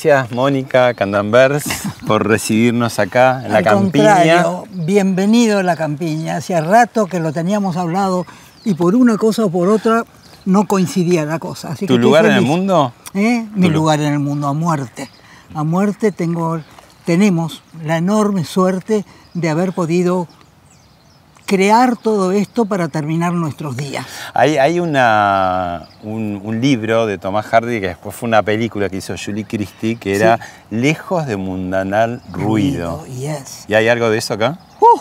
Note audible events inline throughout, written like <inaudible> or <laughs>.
Gracias, Mónica Candambers, por recibirnos acá en la Al campiña. contrario, bienvenido a la campiña. Hacía rato que lo teníamos hablado y por una cosa o por otra no coincidía la cosa. Así ¿Tu lugar en el mundo? ¿Eh? Mi lugar en el mundo, a muerte. A muerte tengo, tenemos la enorme suerte de haber podido crear todo esto para terminar nuestros días. Hay, hay una, un, un libro de Tomás Hardy que después fue una película que hizo Julie Christie que era Lejos de mundanal ruido. Yes. ¿Y hay algo de eso acá? ¡Uh!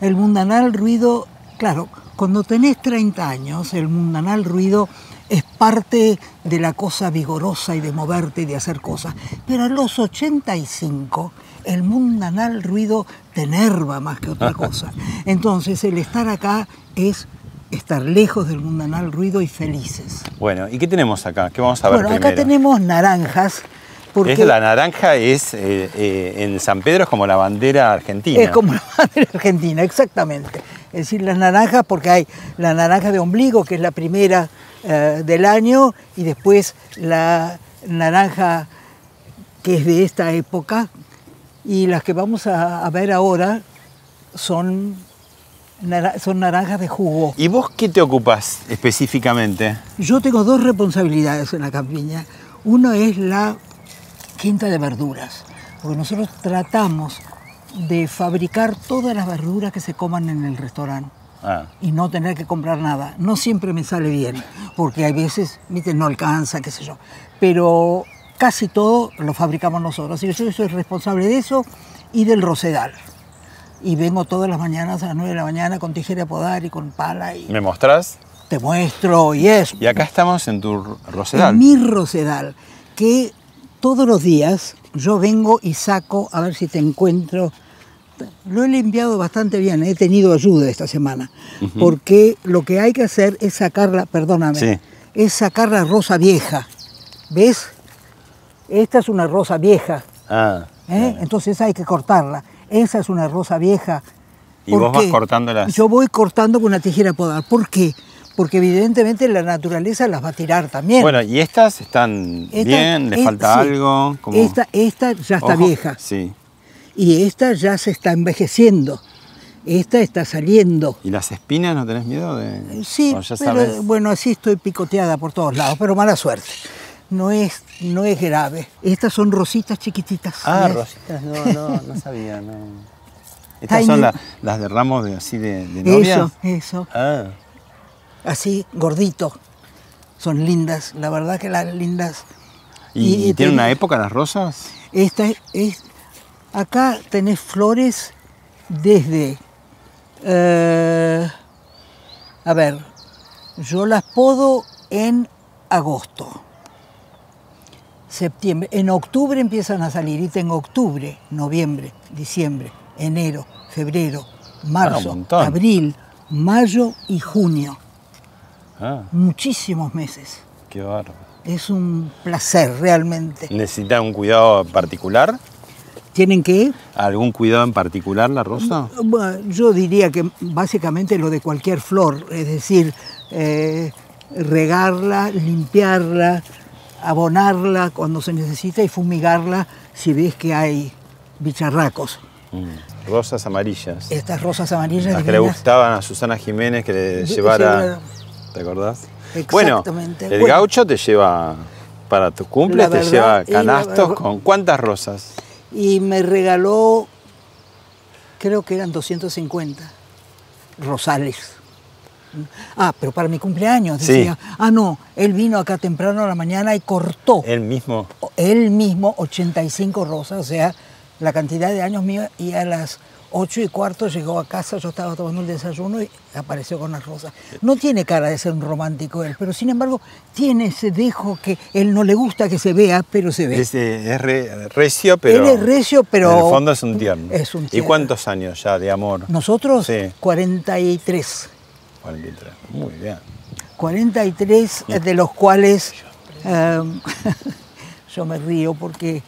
El mundanal ruido, claro, cuando tenés 30 años, el mundanal ruido es parte de la cosa vigorosa y de moverte y de hacer cosas. Pero a los 85, el mundanal ruido te enerva más que otra cosa. Entonces, el estar acá es estar lejos del mundanal ruido y felices. Bueno, ¿y qué tenemos acá? ¿Qué vamos a ver bueno, acá primero? tenemos naranjas. Porque Es la naranja es eh, eh, en San Pedro es como la bandera argentina. Es como la bandera argentina, exactamente. Es decir, las naranjas, porque hay la naranja de ombligo, que es la primera eh, del año, y después la naranja que es de esta época, y las que vamos a, a ver ahora son, nara- son naranjas de jugo. ¿Y vos qué te ocupas específicamente? Yo tengo dos responsabilidades en la campiña. Una es la quinta de verduras, porque nosotros tratamos de fabricar todas las verduras que se coman en el restaurante Ah, y no tener que comprar nada. No siempre me sale bien, porque hay veces, viste, no alcanza, qué sé yo. Pero casi todo lo fabricamos nosotros. Y yo soy responsable de eso y del rosedal. Y vengo todas las mañanas a las 9 de la mañana con tijera de podar y con pala y ¿Me mostrás? te muestro y eso. Y acá estamos en tu rosedal. En mi rosedal, que todos los días yo vengo y saco, a ver si te encuentro. Lo he limpiado bastante bien, he tenido ayuda esta semana, porque lo que hay que hacer es sacarla, perdóname, Sí. es sacar la rosa vieja. ¿Ves? Esta es una rosa vieja, Ah, ¿eh? entonces hay que cortarla. Esa es una rosa vieja. Y ¿Por vos vas cortándolas. Yo voy cortando con una tijera de podar. ¿Por qué? Porque evidentemente la naturaleza las va a tirar también. Bueno, y estas están Esta- bien, les es- falta sí. algo. Como... Esta, esta ya está Ojo, vieja Sí. y esta ya se está envejeciendo. Esta está saliendo. ¿Y las espinas no tenés miedo de.? Sí, pero sabes? bueno, así estoy picoteada por todos lados, pero mala suerte. No es, no es grave. Estas son rositas chiquititas. Ah, ¿ves? rositas, no, no, no <laughs> sabía, no. Estas son la- las de ramos de, así de, de novia. Eso, eso. Ah, Así, gordito. Son lindas, la verdad que las lindas. ¿Y, tiene una época las rosas? Esta es, acá tenés flores desde, eh, a ver, yo las podo en agosto, septiembre, en octubre empiezan a salir y tengo octubre, noviembre, diciembre, enero, febrero, marzo, abril, mayo y junio, Ah, muchísimos meses. qué bárbaro. Es un placer realmente. ¿Necesita un cuidado particular? ¿Tienen que ¿Algún cuidado en particular la rosa? Bueno, yo diría que básicamente lo de cualquier flor, es decir, eh, regarla, limpiarla, abonarla cuando se necesita y fumigarla si ves que hay bicharracos. Mm, Rosas amarillas. Estas rosas amarillas Las que le gustaban a Susana Jiménez que le llevara. ¿Te acordás? Exactamente. Bueno, el Bueno. gaucho te lleva, para tu cumple, te lleva la canastos con cuántas rosas. Y me regaló, creo que eran 250. rosales. Ah, pero para mi cumpleaños, Sí. decía. Ah, no, él vino acá temprano a la mañana y cortó Él mismo. él mismo 85 rosas, o sea, la cantidad de años míos, y a las 8 y cuarto llegó a casa, yo estaba tomando el desayuno y apareció con las rosas. No tiene cara de ser un romántico él, pero sin embargo tiene ese dejo que él no le gusta que se vea, pero se ve. Es, es re- recio, pero. Él es recio, pero- En el fondo es un tierno. Es un ¿Y tierno. cuántos años ya de amor? Nosotros, Sí. 43. 43. Muy bien. 43 de los cuales eh, <laughs> yo me río porque...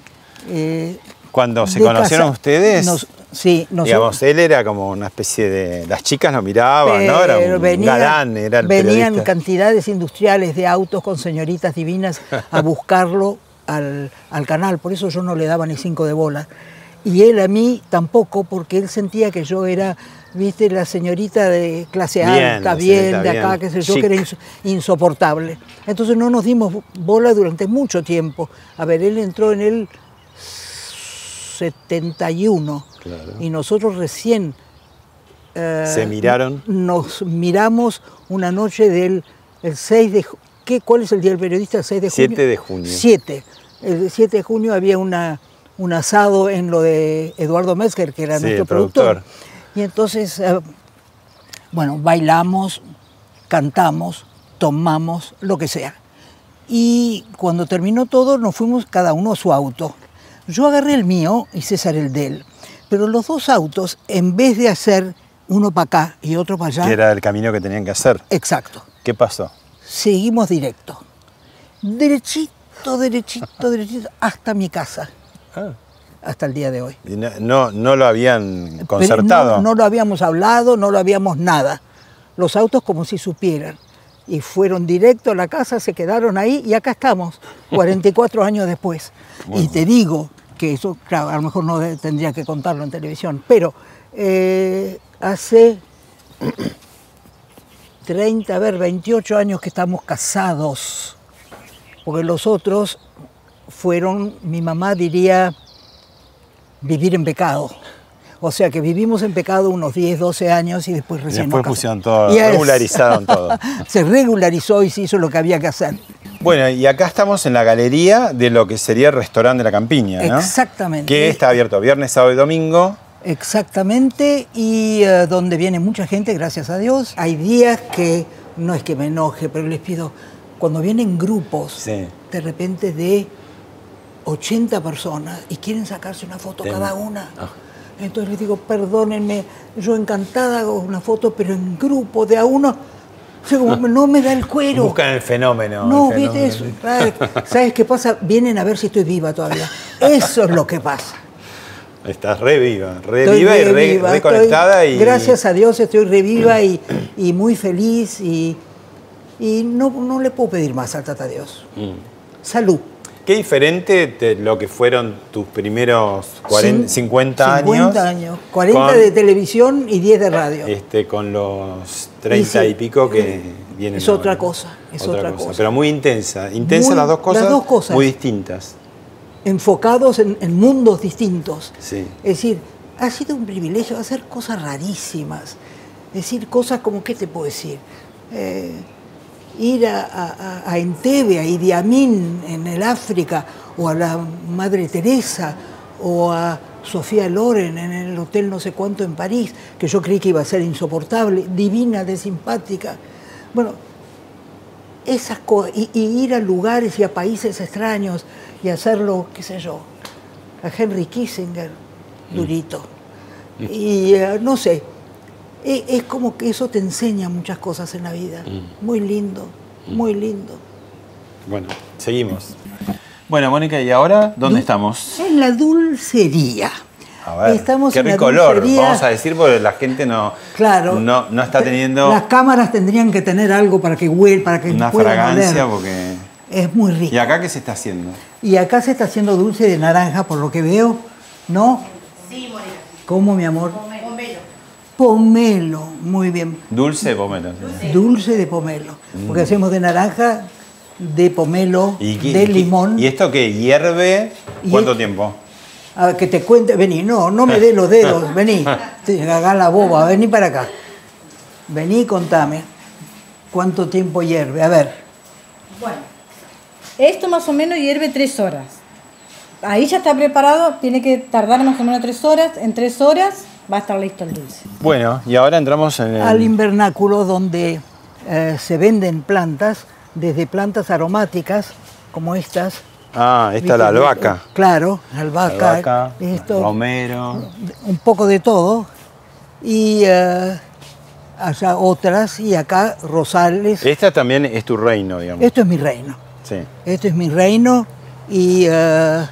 eh, Cuando se conocieron casa- ustedes, nos- sí, digamos, él era como una especie de. Las chicas lo miraban, ¿no? Era un galán, era el Venían periodista. cantidades industriales de autos con señoritas divinas a <laughs> buscarlo al, al canal, por eso yo no le daba ni cinco de bola. Y él a mí tampoco, porque él sentía que yo era, viste, la señorita de clase alta, bien, de acá, bien, qué sé yo, chic. que era ins- insoportable. Entonces no nos dimos bola durante mucho tiempo. A ver, él entró en el 71 Claro. y nosotros recién eh, Se miraron. Nos miramos una noche del el 6 de ¿qué, ¿Cuál es el día del periodista? El 6 de junio. 7 de junio. 7. El 7 de junio había una, un asado en lo de Eduardo Metzger, que era Sí, nuestro productor. Y entonces, eh, bueno, bailamos, cantamos, tomamos, lo que sea. Y cuando terminó todo, nos fuimos cada uno a su auto. Yo agarré el mío y César el de él. Pero los dos autos, en vez de hacer uno para acá y otro para allá, Que era el camino que tenían que hacer. exacto, ¿Qué pasó? seguimos directo. Derechito, derechito, derechito, hasta mi casa, hasta el día de hoy. Y no, no, no lo habían concertado. No, no lo habíamos hablado, no lo habíamos nada. Los autos como si supieran. Y fueron directo a la casa, se quedaron ahí y acá estamos, <laughs> 44 años después. Y te digo que eso, claro, a lo mejor no tendría que contarlo en televisión, pero eh, hace <clears throat> 30, a ver, 28 años que estamos casados. Porque los otros fueron, mi mamá diría, vivir en pecado. O sea que vivimos en pecado unos 10, 12 años y después recién después pusieron todo, Yes. regularizaron <laughs> todo. Se regularizó y se hizo lo que había que hacer. Bueno, y acá estamos en la galería de lo que sería el restaurante de la campiña, ¿no? Exactamente. Que está abierto viernes, sábado y domingo. Exactamente, y eh, donde viene mucha gente, gracias a Dios. Hay días que no es que me enoje, pero les pido, cuando vienen grupos, Sí. de repente de 80 personas y quieren sacarse una foto cada una. Ah. Entonces les digo, perdónenme, yo encantada hago una foto, pero en grupo, de a uno, o sea, como no me da el cuero. Buscan el fenómeno. No, el viste eso. ¿Sabes? <laughs> ¿Sabes qué pasa? Vienen a ver si estoy viva todavía. Eso es lo que pasa. Estás re viva, re Estoy viva y re re, viva, re estoy- conectada. y Gracias a Dios estoy reviva y, y muy feliz y, y no, no le puedo pedir más al Tata Dios. Mm. Salud. Qué diferente de lo que fueron tus primeros 40, Cin- 50 años. 50 años. 40 con, de televisión y 10 de radio. Este, con los 30 y, sí. pico que vienen. Es otra ahora. cosa, es otra cosa. Pero muy intensa. Intensa Muy- las dos cosas. las dos cosas. Muy distintas. Enfocados en, en mundos distintos. Sí. Es decir, ha sido un privilegio hacer cosas rarísimas. Decir, cosas como, ¿qué te puedo decir? Eh, ir a, a, a- Entebbe, a Idi Amin en el África, o a la Madre Teresa, o a Sofía Loren en el hotel no sé cuánto en París, que yo creí que iba a ser insoportable, divina, de simpática. Bueno, esas cosas, y, y ir a lugares y a países extraños y hacerlo, qué sé yo, a Henry Kissinger, durito. Y eh, no sé, es, como que eso te enseña muchas cosas en la vida. Muy lindo, muy lindo. Bueno, seguimos. Bueno, Mónica, ¿y ahora dónde Du- estamos? En la dulcería. A ver, Estamos qué rico olor, vamos a decir, porque la gente no, Claro. no, no está teniendo Las cámaras tendrían que tener algo para que huel, para que una fragancia, oler. porque... Es muy rico. ¿Y acá qué se está haciendo? Y acá se está haciendo dulce de naranja, por lo que veo, ¿no? Sí, Morena. ¿Cómo, mi amor? Pomelo, muy bien. Dulce de pomelo. sí. Dulce de pomelo. Porque hacemos de naranja, de pomelo, ¿Y, qué- de limón. ¿Y esto qué? ¿Hierve? Y ¿Cuánto es- tiempo? A ver, que te cuente, vení, no, no me dé los dedos, <laughs> vení. Te haga la boba, vení para acá. Vení y contame. ¿Cuánto tiempo hierve? A ver. Bueno, esto más o menos hierve tres horas. Ahí ya está preparado, tiene que tardar más o menos tres horas. En tres horas va a estar listo el dulce. Bueno, y ahora entramos en el... Al invernáculo donde eh, se venden plantas, desde plantas aromáticas como estas. Ah, esta es la albahaca. Claro, albahaca, Albahaca, esto, romero. un poco de todo. Y eh, allá otras, y acá rosales. Esta también es tu reino, digamos. Esto es mi reino. Sí. Esto es mi reino y, eh,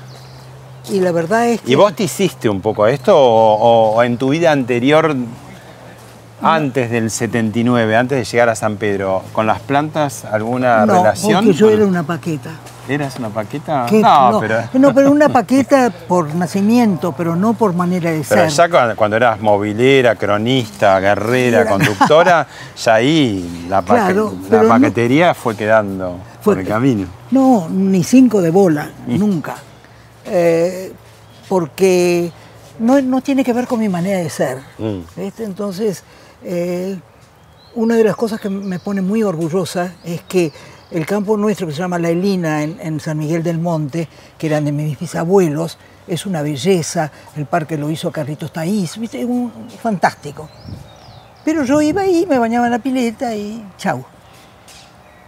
y la verdad es que... ¿Y vos te hiciste un poco a esto o, o en tu vida anterior, antes del 79, antes de llegar a San Pedro, con las plantas alguna no, relación? porque yo era una paqueta. ¿Eras una paqueta? ¿Qué? No, pero... no, pero una paqueta por nacimiento, pero no por manera de Pero ser. ya cuando, eras movilera, cronista, guerrera, Era- conductora, ya ahí la, paque- Claro, la pero no- paquetería fue quedando Fue- por el camino. No, ni cinco de bola, nunca. Eh, porque no, no tiene que ver con mi manera de ser. Mm. ¿viste? Entonces, eh, una de las cosas que me pone muy orgullosa es que el campo nuestro, que se llama La Elina, en, en San Miguel del Monte, que eran de mis bisabuelos, es una belleza. El parque lo hizo Carlitos Taís, ¿viste? Es un, fantástico. Pero yo iba ahí, me bañaba en la pileta y chau.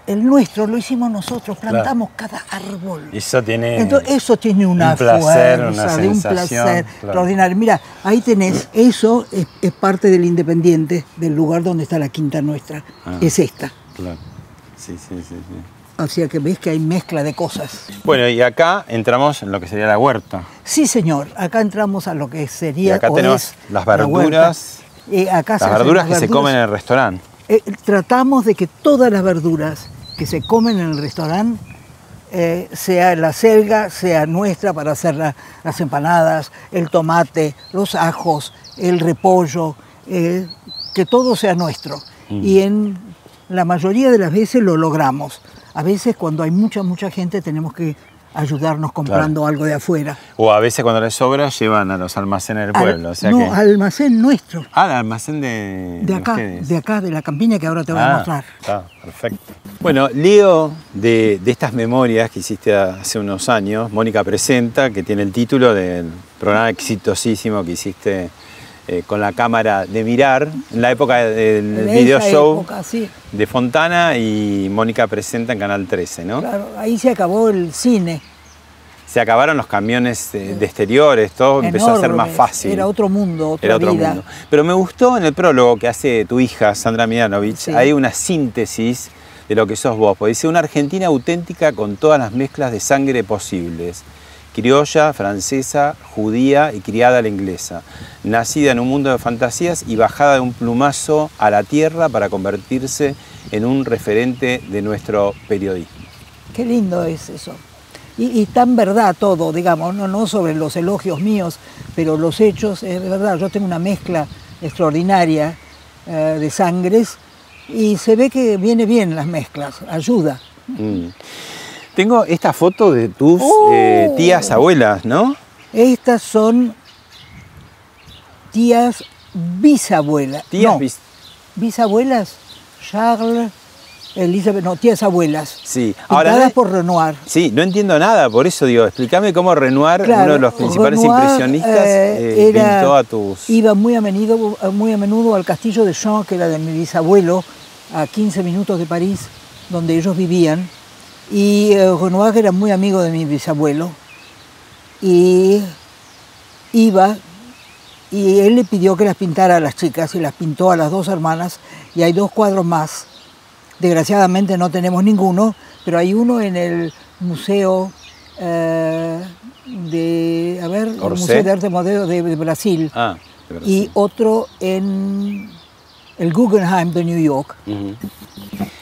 El nuestro lo hicimos nosotros, plantamos cada árbol. Eso tiene Entonces, eso tiene una un placer, fuerza, una de un placer claro. extraordinario. Mira, ahí tenés, eso es, es parte del Independiente, del lugar donde está la quinta nuestra. Ah. Es esta. Claro. Sí, sí, sí, sí. O sea que ves que hay mezcla de cosas. Bueno, y acá entramos en lo que sería la huerta. Sí, señor, acá entramos a lo que sería. Y acá tenemos las la verduras. Eh, acá se Las verduras que se comen en el restaurante. Eh, tratamos de que todas las verduras que se comen en el restaurante, eh, sea la selga, sea nuestra para hacer la- las empanadas, el tomate, los ajos, el repollo, eh, que todo sea nuestro. Y en la mayoría de las veces lo logramos. A veces cuando hay mucha, mucha gente tenemos que ayudarnos comprando algo de afuera. O a veces cuando les sobra llevan a los almacenes del Al- pueblo. o sea no, que... almacén nuestro, Ah, el almacén de, de acá, de acá, de la campiña que ahora te voy a Ah, mostrar. Está, perfecto. Bueno, leo de, de estas memorias que hiciste hace unos años, Mónica Presenta, que tiene el título del programa exitosísimo que hiciste eh, con la cámara de mirar, en la época del video show época, sí. de Fontana y Mónica Presenta en Canal 13, ¿no? Claro, ahí se acabó el cine. Se acabaron los camiones de exteriores, todo empezó a ser más fácil. Era otro mundo, otra Era otro vida. mundo. Pero me gustó en el prólogo que hace tu hija, Sandra Mianovich, Sí. hay una síntesis de lo que sos vos. Porque dice una Argentina auténtica con todas las mezclas de sangre posibles. Criolla, francesa, judía y criada a la inglesa. Nacida en un mundo de fantasías y bajada de un plumazo a la tierra para convertirse en un referente de nuestro periodismo. Qué lindo es eso. Y, y tan verdad todo, digamos, no, no sobre los elogios míos, pero los hechos, es verdad, yo tengo una mezcla extraordinaria eh, de sangres y se ve que viene bien las mezclas, ayuda. Mm. Tengo esta foto de tus Oh. eh, tías abuelas, ¿no? Estas son tías bisabuelas. Tías no, bis- bisabuelas, Charles, Elizabeth, no, tías abuelas. Sí, ahora no- por Renoir. Sí, no entiendo nada, por eso digo, explícame cómo Renoir, Claro, uno de los principales Renoir, impresionistas, eh, eh, era- pintó a tus... Iba muy a, menudo, muy a menudo al castillo de Jean, que era de mi bisabuelo, a 15 minutos de París, donde ellos vivían. Y eh, Renoir era muy amigo de mi bisabuelo. Y iba, y él le pidió que las pintara a las chicas, y las pintó a las dos hermanas, y hay dos cuadros más. Desgraciadamente no tenemos ninguno, pero hay uno en el Museo eh, de, a ver, el. Museo de Arte Moderno de, de Brasil Ah, de verdad. y otro en el Guggenheim de New York. Ujú.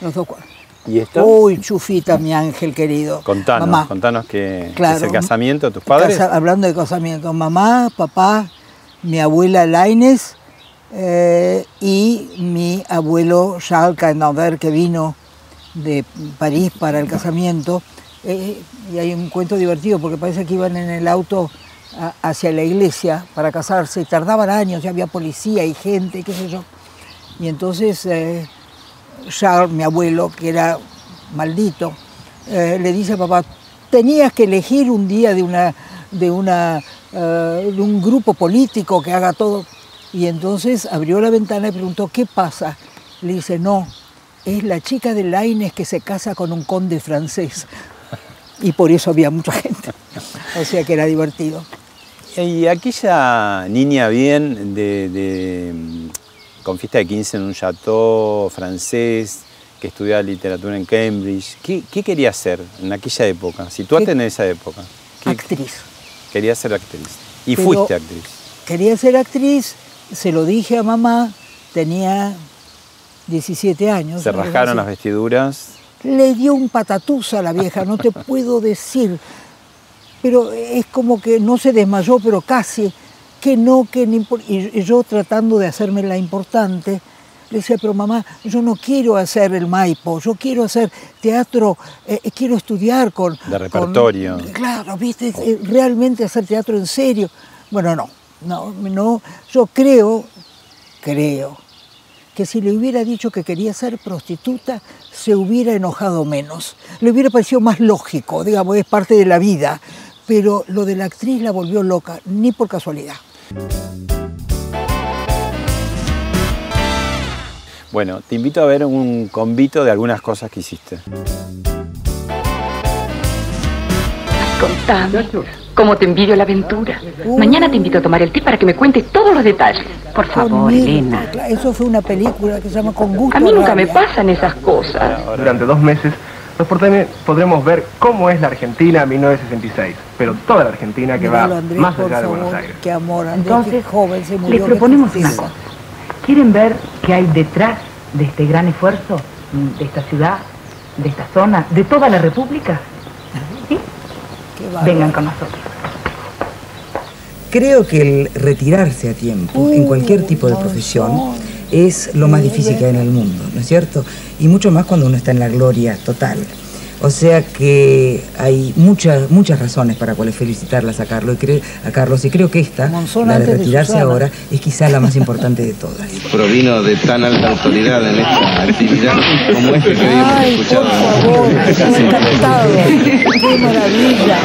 Los dos cuadros. ¿Y esto? Uy, chufita, mi ángel querido. contanos, Mamá, contanos que, Claro. es el casamiento de tus padres. casa- hablando de casamiento, mamá, papá, mi abuela Laines eh, y mi abuelo Charles Caenover que vino de París para el casamiento. Eh, y hay un cuento divertido porque parece que iban en el auto a- hacia la iglesia para casarse y tardaban años, ya había policía y gente, qué sé yo. Y entonces eh, Charles, mi abuelo, que era maldito, eh, le dice a papá, tenías que elegir un día de, una, de, una, eh, de un grupo político que haga todo. Y entonces abrió la ventana y preguntó, ¿qué pasa? Le dice, no, es la chica de Laines que se casa con un conde francés. Y por eso había mucha gente. O sea que era divertido. Y aquella niña bien de, con fiesta de 15 en un chateau francés, que estudiaba literatura en Cambridge, ¿qué, qué quería hacer en aquella época? Situate ¿Qué? en esa época. ¿Qué- Actriz. Quería ser actriz. Y Pero- fuiste actriz. Quería ser actriz, se lo dije a mamá, tenía 17 años. Se rascaron las vestiduras. Le dio un patatús a la vieja, no te puedo decir. Pero es como que no se desmayó, pero casi. Que no, que ni impor- Y yo tratando de hacerme la importante, le decía, pero mamá, yo no quiero hacer el Maipo, yo quiero hacer teatro, eh, eh, quiero estudiar con... De con- repertorio. claro, viste, Eh, realmente hacer teatro en serio. Bueno, no, no, no. Yo creo, creo, que si le hubiera dicho que quería ser prostituta, se hubiera enojado menos. Le hubiera parecido más lógico, digamos, es parte de la vida. Pero lo de la actriz la volvió loca, ni por casualidad. Bueno, te invito a ver un convito de algunas cosas que hiciste. Contame. ¿Cómo te envidio la aventura? Mañana te invito a tomar el té para que me cuentes todos los detalles. Por favor, Conmigo, Elena. Eso fue una película que se llama Con gusto. A mí nunca me pasan esas cosas. Durante dos meses, los porteños podremos ver cómo es la Argentina en 1966, pero toda la Argentina que Míralo, va Andrés, más allá de Buenos Aires. Qué amor, Andrés, Entonces, qué joven se murió. les proponemos una cosa. ¿Quieren ver qué hay detrás de este gran esfuerzo, mm, de esta ciudad, de esta zona, de toda la República? ¿Sí? Vengan con nosotros. Creo que el retirarse a tiempo en cualquier tipo de profesión es lo más difícil que hay en el mundo, ¿no es cierto? Y mucho más cuando uno está en la gloria total. O sea que hay muchas muchas razones para cuales felicitarlas a Carlos y, cre- a Carlos y creo que esta, Monzón la de retirarse ahora, es quizá la más importante de todas. <laughs> provino de tan alta autoridad en esta actividad como este que habíamos Ay, por escuchado. favor, <laughs> encantado. Qué maravilla.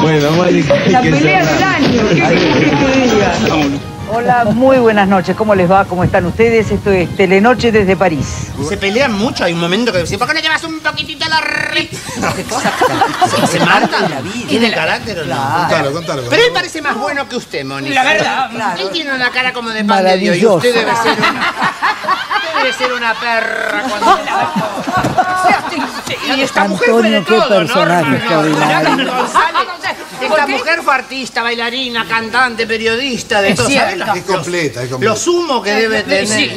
Bueno, Mari, La pelea del año. ¿Qué que te diga? Hola, muy buenas noches. ¿Cómo les va? ¿Cómo están ustedes? Esto es Telenoche desde París. Se pelean mucho, hay un momento que dicen, ¿por qué no llevas un poquitito la <laughs> re... ¿Se, se matan? ¿Tiene carácter o no? Contalo, contalo. Pero él parece más bueno que usted, Mónica. La verdad, Él tiene una cara como de pan de Dios y usted debe ser una... usted debe ser una perra cuando... <laughs> Y esta mujer fue de Antonio, qué todo, ¿no? personaje extraordinario. González. Esta mujer fue artista, bailarina, cantante, periodista, de todo. Es completa, es completa. Lo sumo que debe tener.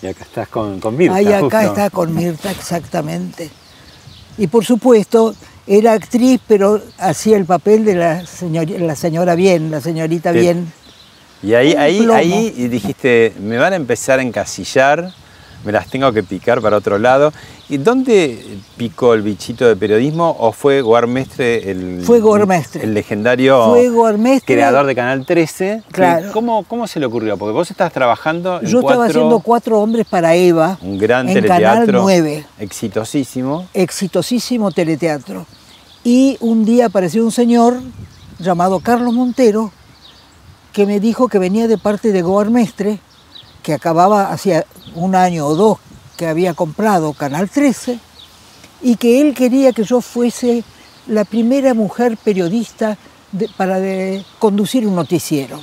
Y acá estás con, con Mirta, Ahí acá justo. está con Mirta, exactamente. Y por supuesto, era actriz, pero hacía el papel de la, señor- la señora bien, la señorita Te- bien. Y ahí, ahí, ahí y dijiste, me van a empezar a encasillar, me las tengo que picar para otro lado. ¿Y dónde picó el bichito de periodismo o fue Guarmestre el, Fue Guarmestre. el legendario Fue Guarmestre. creador de Canal 13? que- Claro. ¿Cómo, ¿Cómo se le ocurrió? Porque vos estás trabajando en Yo estaba haciendo cuatro hombres para Eva un gran en teleteatro Canal 9. exitosísimo. exitosísimo teleteatro. Y un día apareció un señor llamado Carlos Montero que me dijo que venía de parte de Goarmestre, que acababa hacía un año o dos que había comprado Canal 13, y que él quería que yo fuese la primera mujer periodista de- para de- conducir un noticiero.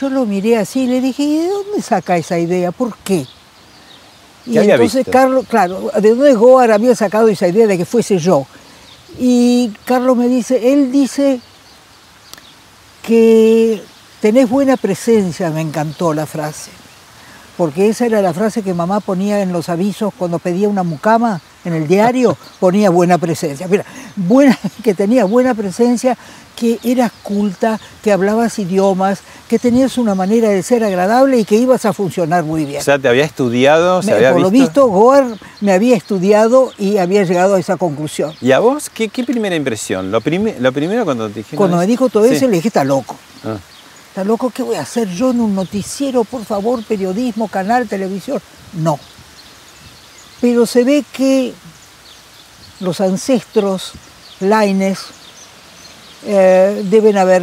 Yo lo miré así y le dije, ¿y de dónde saca esa idea? ¿Por qué? Y ¿Qué había entonces visto? Carlos, claro, ¿de dónde Goar había sacado esa idea de que fuese yo? Y Carlos me dice, él dice que tenés buena presencia, me encantó la frase, porque esa era la frase que mamá ponía en los avisos cuando pedía una mucama en el diario, <laughs> ponía buena presencia. Mira, buena, <laughs> que tenía buena presencia, que eras culta, que hablabas idiomas, que tenías una manera de ser agradable y que ibas a funcionar muy bien. O sea, te había estudiado, se Me- había por lo visto. Goar me había estudiado y había llegado a esa conclusión. ¿Y a vos qué, qué primera impresión? Lo, prime- lo primero cuando te dijeron Cuando me dijo todo Sí. eso, le dije, está loco. Ah. ¿Está loco? ¿Qué voy a hacer yo en un noticiero? Por favor, periodismo, canal, televisión. No. Pero se ve que los ancestros, Laines, eh, deben haber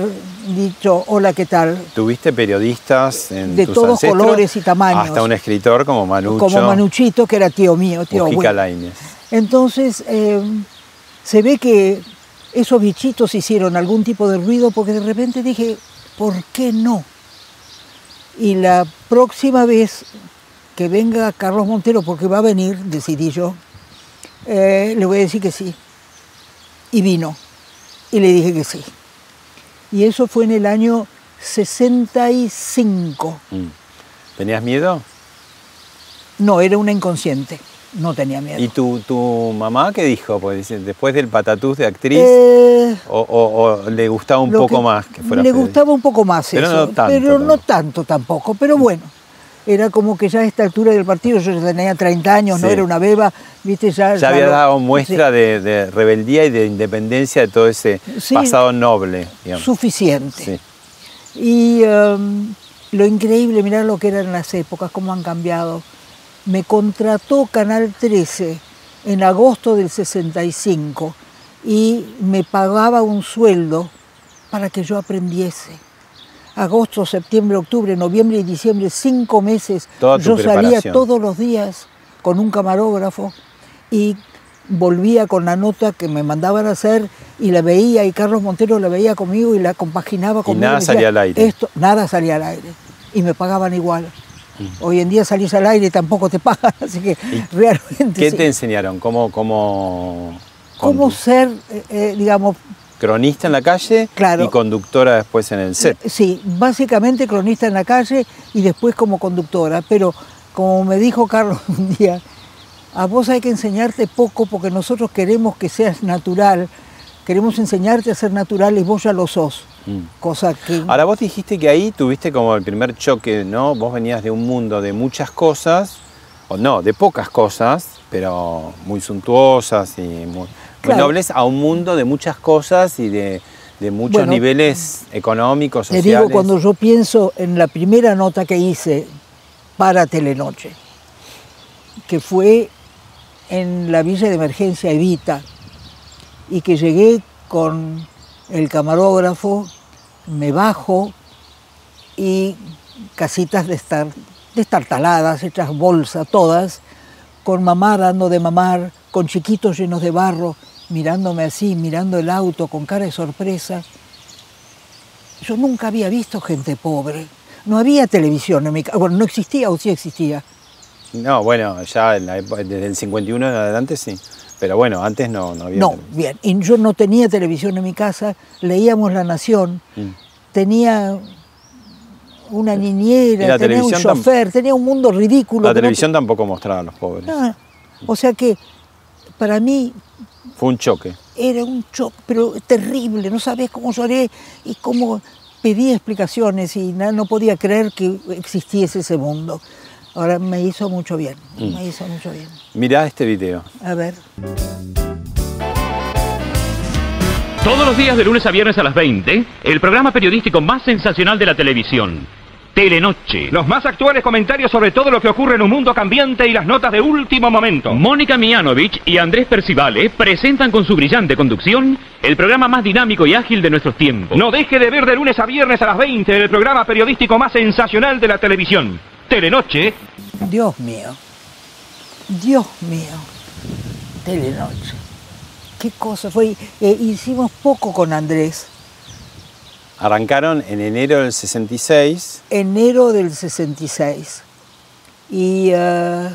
dicho, hola, ¿qué tal? ¿Tuviste periodistas en De tus todos ancestros? colores y tamaños. Hasta un escritor como Manucho. Como Manuchito, que era tío mío, tío Mujica. Lainez. Entonces, eh, se ve que esos bichitos hicieron algún tipo de ruido porque de repente dije, ¿por qué no? Y la próxima vez que venga Carlos Montero, porque va a venir, decidí yo, eh, le voy a decir que sí. Y vino. Y le dije que sí. Y eso fue en el año 65. Mm. ¿Tenías miedo? No, era una inconsciente. No tenía miedo. ¿Y tu, tu mamá qué dijo? Pues después del patatús de actriz, Eh, o, o- o le gustaba un poco que más que fuera Le gustaba un poco más Pero eso, no tanto pero no tanto tampoco, pero bueno. Era como que ya a esta altura del partido, yo ya tenía 30 años, no era una beba, viste, ya... Ya había dado muestra de, de rebeldía y de independencia de todo ese Sí. pasado noble. digamos. Suficiente. Y em, lo increíble, mirar lo que eran las épocas, cómo han cambiado. Me contrató Canal 13 en agosto del 65 y me pagaba un sueldo para que yo aprendiese. Agosto, septiembre, octubre, noviembre y diciembre, cinco meses. Yo salía todos los días con un camarógrafo y volvía con la nota que me mandaban a hacer y la veía y Carlos Montero la veía conmigo y la compaginaba conmigo. nada y decía, salía al aire. Esto, nada salía al aire y me pagaban igual. Hoy en día salís al aire y tampoco te pagan, <laughs> así que realmente ¿Qué sí. te enseñaron? ¿Cómo, cómo, cómo ser, eh, eh, digamos, cronista en la calle Claro. y conductora después en el set? Sí, básicamente cronista en la calle y después como conductora, pero como me dijo Carlos <laughs> un día, a vos hay que enseñarte poco porque nosotros queremos que seas natural, queremos enseñarte a ser natural y vos ya lo sos, Mm. cosa que... Ahora vos dijiste que ahí tuviste como el primer choque, ¿no? Vos venías de un mundo de muchas cosas, o no, de pocas cosas, pero muy suntuosas y muy, Claro. nobles, a un mundo de muchas cosas y de, de muchos Bueno, niveles económicos, Te sociales. digo, cuando yo pienso en la primera nota que hice para Telenoche, que fue en la Villa de Emergencia Evita, y que llegué con el camarógrafo, me bajo y casitas de estar destartaladas, hechas bolsa todas, con mamá dando de mamar, con chiquitos llenos de barro, mirándome así, mirando el auto con cara de sorpresa. Yo nunca había visto gente pobre. No había televisión en mi casa. Bueno, no existía o sí existía. No, bueno, ya desde el 51 en adelante sí. Pero bueno, antes no, no había. No, televisión. bien. Y yo no tenía televisión en mi casa. Leíamos La Nación. Mm. Tenía una niñera, tenía un chofer, tenía un mundo ridículo. La no- televisión tampoco mostraba a los pobres. No, o sea que para mí Fue un choque. era un shock, pero terrible. No sabés cómo lloré y cómo pedí explicaciones y no podía creer que existiese ese mundo. Ahora me hizo mucho bien, Mm. me hizo mucho bien. Mirá este video. A ver. Todos los días de lunes a viernes a las 20, el programa periodístico más sensacional de la televisión, Telenoche. Los más actuales comentarios sobre todo lo que ocurre en un mundo cambiante y las notas de último momento. Mónica Mianovich y Andrés Percivale presentan con su brillante conducción el programa más dinámico y ágil de nuestros tiempos. No deje de ver de lunes a viernes a las 20 el programa periodístico más sensacional de la televisión. Telenoche. Dios mío, Dios mío, Telenoche. Qué cosa fue. Eh, hicimos poco con Andrés. Arrancaron en enero del 66. enero del 66. Y eh,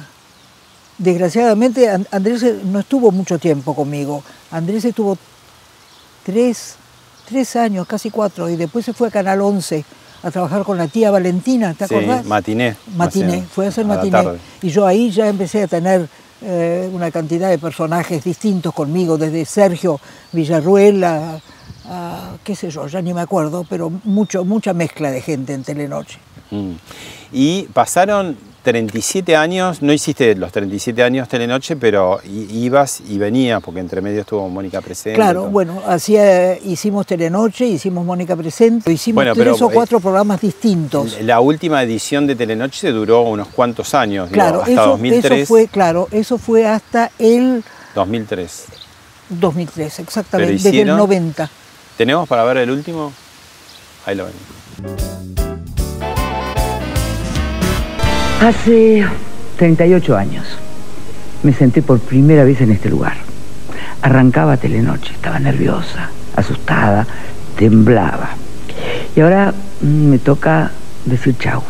desgraciadamente An- Andrés no estuvo mucho tiempo conmigo. Andrés estuvo tres, tres años, casi cuatro, y después se fue a Canal 11 a trabajar con la tía Valentina, ¿te Sí, acordás? matiné. Matiné, Hacía- fue a hacer matiné. Y yo ahí ya empecé a tener eh, una cantidad de personajes distintos conmigo, desde Sergio Villarruel a, a, qué sé yo, ya ni me acuerdo, pero mucho, mucha mezcla de gente en Telenoche. Mm. Y pasaron 37 años, no hiciste los 37 años Telenoche, pero ibas y venías, porque entre medio estuvo Mónica presente. Claro, bueno, hacía, hicimos Telenoche, hicimos Mónica Presente, hicimos Bueno, tres pero, o cuatro programas distintos. La última edición de Telenoche duró unos cuantos años, digo, Claro, hasta eso, 2003. eso fue, claro, eso fue hasta el 2003. 2003, exactamente, desde el hicieron- 90. ¿Tenemos para ver el último? Ahí lo ven. Hace 38 años me senté por primera vez en este lugar. Arrancaba Telenoche, estaba nerviosa, asustada, temblaba. Y ahora mm, me toca decir chau.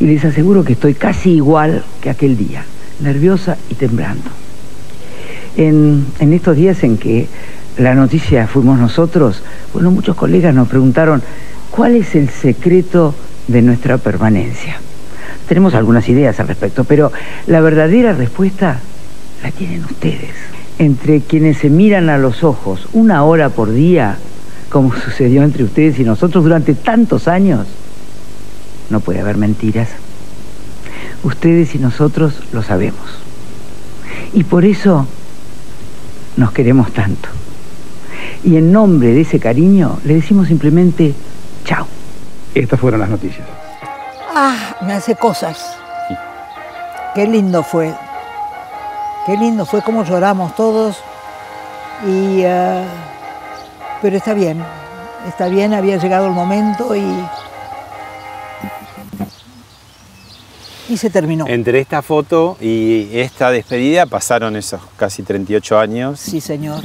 Y les aseguro que estoy casi igual que aquel día, nerviosa y temblando. En, en estos días en que la noticia fuimos nosotros, bueno, muchos colegas nos preguntaron cuál es el secreto de nuestra permanencia. Tenemos algunas ideas al respecto, pero la verdadera respuesta la tienen ustedes. Entre quienes se miran a los ojos una hora por día, como <laughs> sucedió entre ustedes y nosotros durante tantos años, no puede haber mentiras. Ustedes y nosotros lo sabemos. Y por eso nos queremos tanto. Y en nombre de ese cariño le decimos simplemente chao. Estas fueron las noticias. Ah, me hace cosas. Qué lindo fue. Qué lindo fue cómo lloramos todos. Y, ah, pero está bien, está bien, había llegado el momento y, y se terminó. Entre esta foto y esta despedida pasaron esos casi 38 años. Sí, señor.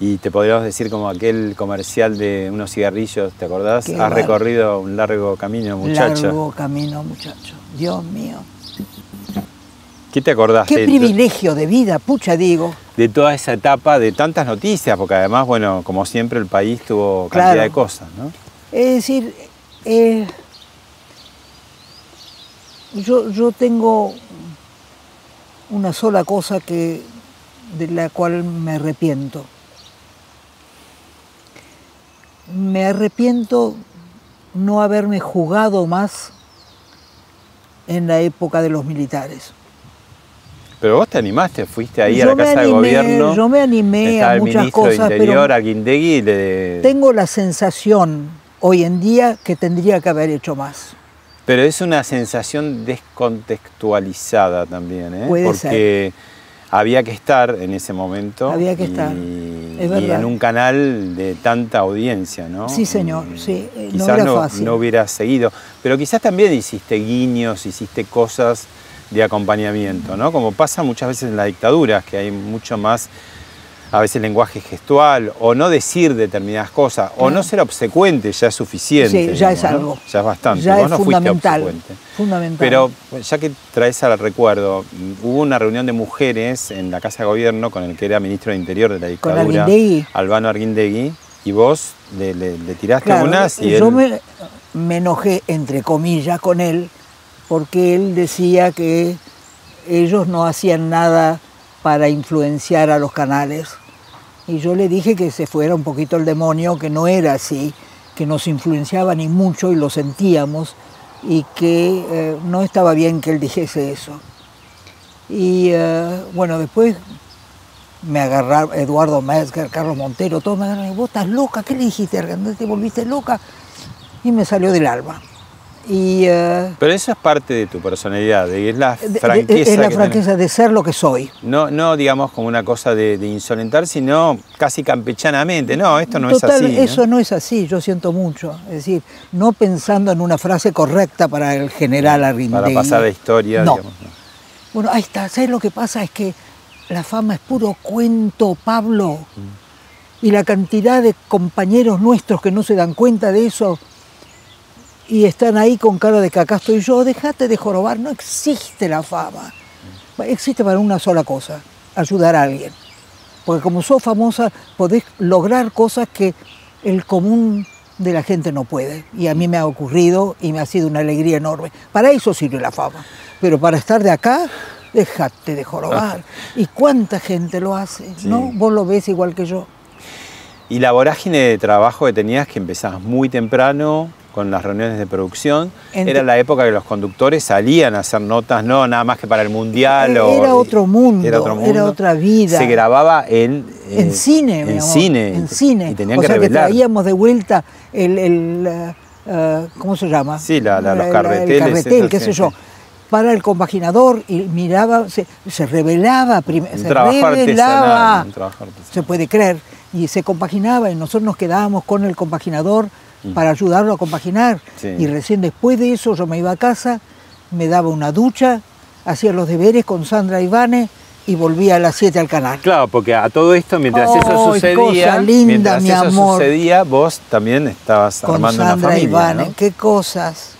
Y te podríamos decir como aquel comercial de unos cigarrillos, ¿te acordás? Qué Has recorrido un largo camino, muchacha. Largo camino, muchacho. Dios mío. ¿Qué te acordás Qué de, privilegio de vida, pucha digo. de toda esa etapa, de tantas noticias? Porque además, bueno, como siempre el país tuvo cantidad Claro. de cosas, ¿no? Es decir, eh, yo, yo tengo una sola cosa que, de la cual me arrepiento. Me arrepiento no haberme jugado más en la época de los militares. Pero vos te animaste, fuiste ahí a la Casa de Gobierno. yo me animé a muchas ministro cosas, de pero- Interior, Arguindegui, y le... Tengo la sensación hoy en día que tendría que haber hecho más. Pero es una sensación descontextualizada también, ¿eh? Puede Porque había que estar en ese momento. Había que y- estar, Y, es en un canal de tanta audiencia, ¿no? Sí, señor, sí, eh, no Quizás era no, fácil. no hubiera seguido. Pero quizás también hiciste guiños, hiciste cosas de acompañamiento, ¿no? Como pasa muchas veces en la dictadura, que hay mucho más, a veces lenguaje gestual, o no decir determinadas cosas, o no ser obsecuente, ya es suficiente. Sí, ya es algo. Ya es bastante. Ya Vos es no fuiste fundamental. obsecuente. Fundamental. Pero ya que traes al recuerdo, mm, hubo una reunión de mujeres en la Casa de Gobierno con el que era ministro de Interior de la Con dictadura, Arguindegui. Albano Arguindegui, y vos le, le- le tiraste Claro, unas y yo él... me, me enojé, entre comillas, con él, porque él decía que ellos no hacían nada para influenciar a los canales. Y yo le dije que se fuera un poquito el demonio, que no era así, que nos influenciaba ni mucho y lo sentíamos, y que eh, no estaba bien que él dijese eso. Y eh, bueno, después me agarraron Eduardo Metzger, Carlos Montero, todos me agarraron, vos estás loca, ¿qué le dijiste? ¿No ¿Te volviste loca? Y me salió del alma. Y eh, Pero eso es parte de tu personalidad, es la de- de- franqueza. es la que franqueza de ser lo que soy. No, no digamos como una cosa de, de insolentar, sino casi campechanamente. No, esto no Total, es así. eso ¿no? es así, yo siento mucho. Es decir, no pensando en una frase correcta para el general Arrindegui. Para pasar la historia, No. digamos. ¿no? Bueno, ahí está. ¿Sabes lo que pasa? Es que la fama es puro cuento, Pablo. Y la cantidad de compañeros nuestros que no se dan cuenta de eso y están ahí con cara de que acá estoy yo, dejate de jorobar, no existe la fama. Existe para una sola cosa, ayudar a alguien. Porque como sos famosa, podés lograr cosas que el común de la gente no puede. Y a mí me ha ocurrido y me ha sido una alegría enorme. Para eso sirve la fama. Pero para estar de acá, déjate de jorobar. ¿Y cuánta gente lo hace? ¿No? Vos lo ves igual que yo. Y la vorágine de trabajo que tenías, que empezabas muy temprano con las reuniones de producción. Ent- Era la época que los conductores salían a hacer notas, no nada más que para el mundial. o- Era otro mundo, era otro mundo. era otra vida. Se grababa en, eh, En cine, mi En amor, cine. En cine. Y tenían o que sea revelar. que traíamos de vuelta el, el, eh, ¿cómo se llama? Sí, la- la- los El- carreteles, El carretel, qué sé yo. Para el compaginador y miraba, se, se revelaba, prim- Un se revelaba, se puede creer, y se compaginaba y nosotros nos quedábamos con el compaginador para ayudarlo a compaginar. Sí. Y recién después de eso yo me iba a casa, me daba una ducha, hacía los deberes con Sandra Ivane y volvía a las 7 al canal. Claro, porque a todo esto, mientras eso sucedía, cosa linda, mientras mi eso amor. sucedía, vos también estabas con armando Sandra una familia, Ivane. ¿no? Qué cosas,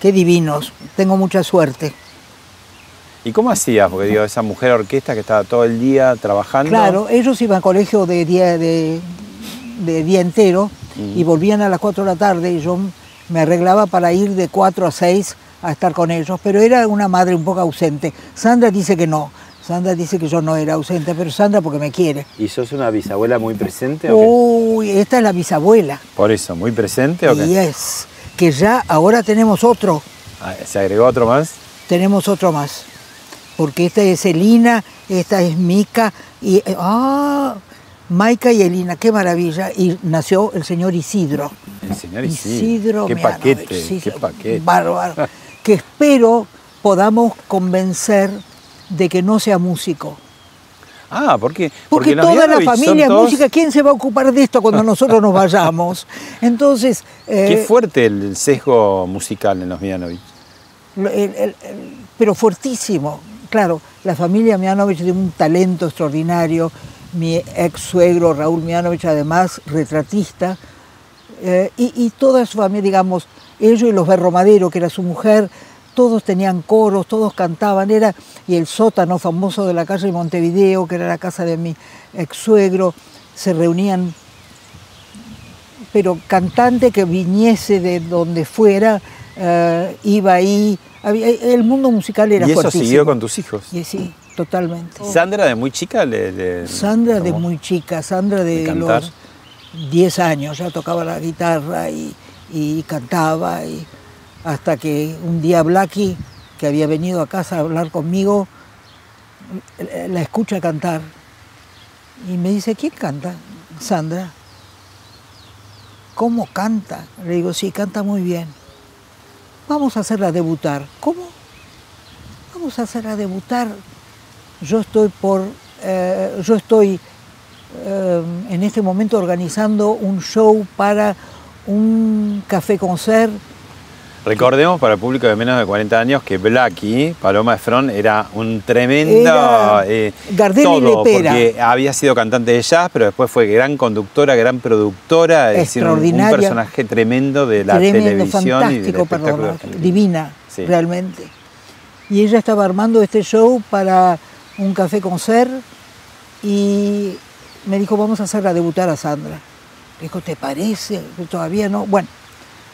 qué divinos. Tengo mucha suerte. ¿Y cómo hacías? Porque digo, esa mujer orquesta que estaba todo el día trabajando. Claro, ellos iban a colegio de día, de, de día entero y volvían a las 4 de la tarde y yo me arreglaba para ir de 4 a 6 a estar con ellos, pero era una madre un poco ausente. Sandra dice que no, Sandra dice que yo no era ausente, pero Sandra porque me quiere. ¿Y sos una bisabuela muy presente o qué? Uy, esta es la bisabuela. Por eso, muy presente o qué? Y es que ya ahora tenemos otro. Ah, ¿Se agregó otro más? tenemos otro más. Porque esta es Elina, esta es Mica, y eh, ah, Maica y Elina, qué maravilla. Y nació el señor Isidro. El señor Isidro Isidro. Qué paquete, qué paquete. Bárbaro. <laughs> que espero podamos convencer de que no sea músico. Ah, ¿por qué? Porque, los toda la familia es música, ¿quién se va a ocupar de esto cuando nosotros nos vayamos? <laughs> Entonces, eh, Qué fuerte el sesgo musical en los Mianovich. Pero fuertísimo. Claro, la familia Mianovich tiene un talento extraordinario. Mi ex suegro Raúl Mianovich, además retratista, eh, y, y toda su familia, digamos, ellos y los Berromadero, que era su mujer, todos tenían coros, todos cantaban, era, y el sótano famoso de la calle de Montevideo, que era la casa de mi ex suegro, se reunían pero cantante que viniese de donde fuera, eh, iba ahí. Había- el mundo musical era y eso fuertísimo. siguió con tus hijos. Y sí, totalmente. Sandra de muy chica le, le- Sandra de muy chica, Sandra de, los 10 años, ya tocaba la guitarra y, y cantaba, y hasta que un día Blackie, que había venido a casa a hablar conmigo, la escucha cantar y me dice, ¿quién canta? Sandra. ¿Cómo canta? Le digo, sí, canta muy bien. Vamos a hacerla debutar. ¿Cómo? Vamos a hacerla debutar. Yo estoy por, eh, yo estoy eh, en este momento organizando un show para un café concert. Recordemos para el público de menos de 40 años que Blackie, Paloma Efron, era un tremendo Era eh, Gardel y todo, Lepera. porque había sido cantante de jazz, pero después fue gran conductora, gran productora, es decir, un- personaje tremendo de la tremendo, televisión y fantástico, perdón, argentino. divina, Sí. realmente. Y ella estaba armando este show para un café concert y me dijo, vamos a hacerla debutar a Sandra. Le dijo, ¿te parece? Todavía no. Bueno,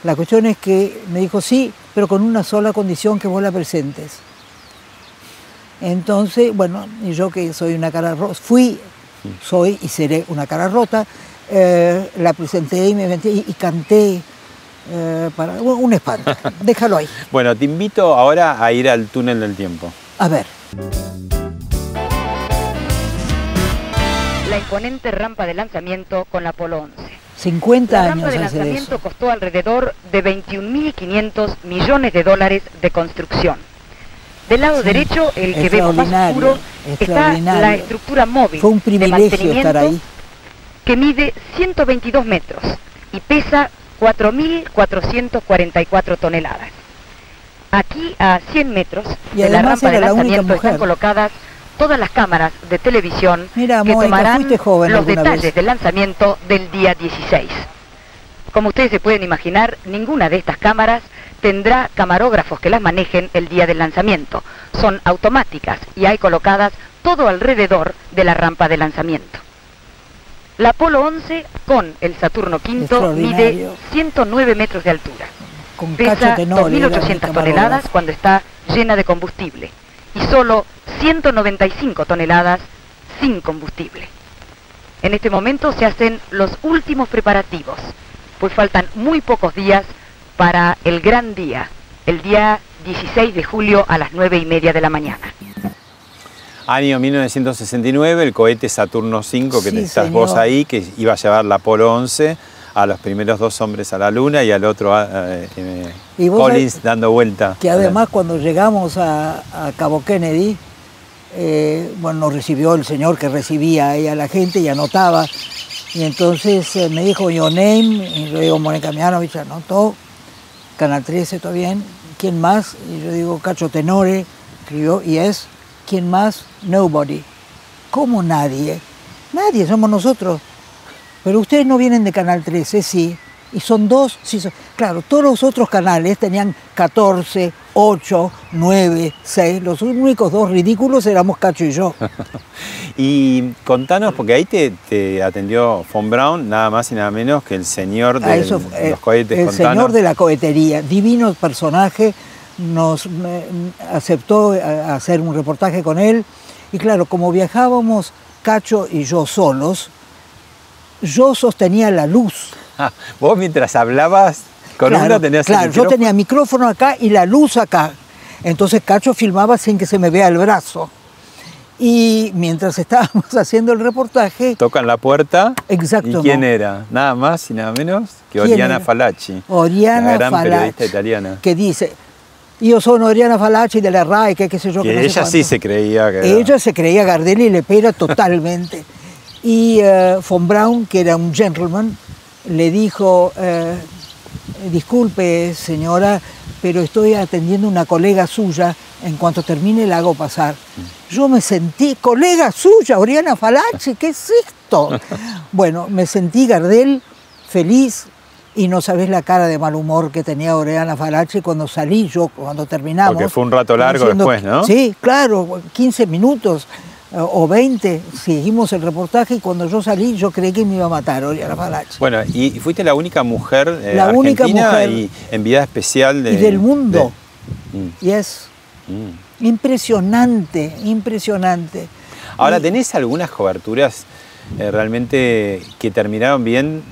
la cuestión es que me dijo, sí, pero con una sola condición que vos la presentes. Entonces, bueno, y yo que soy una cara rota, fui, soy y seré una cara rota, eh, la presenté y me metí y, y canté eh, para un un espanto. <laughs> Déjalo ahí. Bueno, te invito ahora a ir al túnel del tiempo. A ver. La imponente rampa de lanzamiento con la Apolo 11. 50 La rampa años de de lanzamiento eso. costó alrededor de 21.500 millones de dólares de construcción. Del lado derecho, el que vemos más oscuro, está la estructura móvil Fue un de privilegio mantenimiento estar ahí. que mide 122 metros y pesa 4.444 toneladas. Aquí, a 100 metros Y de la rampa de era la lanzamiento, están colocadas todas las cámaras de televisión Mira, que Mónica, tomarán joven los detalles vez. del lanzamiento del día 16. Como ustedes se pueden imaginar, ninguna de estas cámaras tendrá camarógrafos que las manejen el día del lanzamiento. Son automáticas y hay colocadas todo alrededor de la rampa de lanzamiento. La Apolo 11 con el Saturno V mide Extraordinario. 109 metros de altura. Con Pesa Tenore, era mi 2.800 toneladas cuando está llena de combustible y solo 195 toneladas sin combustible. En este momento se hacen los últimos preparativos pues faltan muy pocos días para el gran día, el día 16 de julio a las 9 y media de la mañana. Año 1969, el cohete Saturno V, que Sí, estás vos ahí, que iba a llevar la Apolo 11 a los primeros dos hombres a la Luna y al otro eh, Y Collins dando vuelta. Que además cuando llegamos a, a Cabo Kennedy, eh, bueno, nos recibió el señor que recibía ahí a la gente y anotaba. Y entonces eh, me dijo, your name, y yo digo, Mónica Mianovich, anotó, Canal 13, todo bien, ¿quién más? Y yo digo, Cacho Tenore, escribió, y es, ¿quién más? Nobody. ¿Cómo nadie? Nadie, somos nosotros. Pero ustedes no vienen de Canal 13, sí. Y son dos, sí. son- Claro, todos los otros canales tenían 14, 8, 9, 6. Los únicos dos ridículos éramos Cacho y yo. <laughs> Y contanos, porque ahí te, te atendió Von Braun, nada más y nada menos que el señor A de eso, eh, los cohetes. el contanos. señor de la cohetería, divino personaje, nos aceptó a- a hacer un reportaje con él. Y claro, como viajábamos Cacho y yo solos, yo sostenía la luz. <laughs> Ah, vos mientras hablabas con Claro, uno tenías el claro, yo tenía micrófono acá y la luz acá. Entonces Cacho filmaba sin que se me vea el brazo. Y mientras <laughs> estábamos haciendo el reportaje, Tocan la puerta. Exacto, ¿Y quién era? Nada más y nada menos que ¿Quién Oriana era? Falacci. Oriana la gran Falacci. periodista italiana. que dice, yo soy Oriana Falacci de la RAI, que qué sé yo. Que que no sé ella sí cuánto". se creía que era- Ella se creía Gardel y Lepera totalmente. <laughs> y eh, von Braun, que era un gentleman, le dijo, eh, disculpe señora, pero estoy atendiendo una colega suya, en cuanto termine la hago pasar. Yo me sentí, colega suya, Oriana Falacci, ¿qué es esto? <laughs> bueno, me sentí Gardel feliz y no sabés la cara de mal humor que tenía Oriana Falacci cuando salí yo, cuando terminamos. Porque fue un rato largo diciendo, después, ¿no? Sí, claro, 15 minutos o 20, seguimos el reportaje y cuando yo salí yo creí que me iba a matar Oriana Falacci. Bueno, y y fuiste la única mujer eh, La única mujer. y enviada especial de, y del mundo. de- Mm, Y es mm. impresionante, impresionante. Ahora, Y- ¿tenés algunas coberturas eh, realmente que terminaron bien?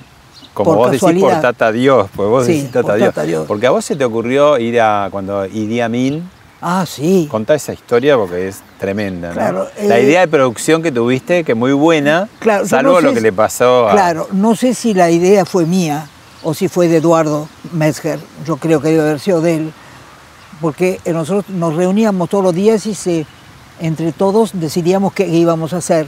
Como Por vos decís, por. Tata Dios, pues vos Sí, decís Tata por Dios. Tata Dios. Porque a vos se te ocurrió ir a cuando Idi Amin, Ah, sí. contá esa historia porque es tremenda, ¿no? Claro, La eh, idea de producción que tuviste, que muy buena, Claro, salvo no sé lo que si- le pasó a... Claro, no sé si la idea fue mía o si fue de Eduardo Metzger. Yo creo que debe haber sido de él. Porque eh, nosotros nos reuníamos todos los días y se, entre todos decidíamos qué íbamos a hacer.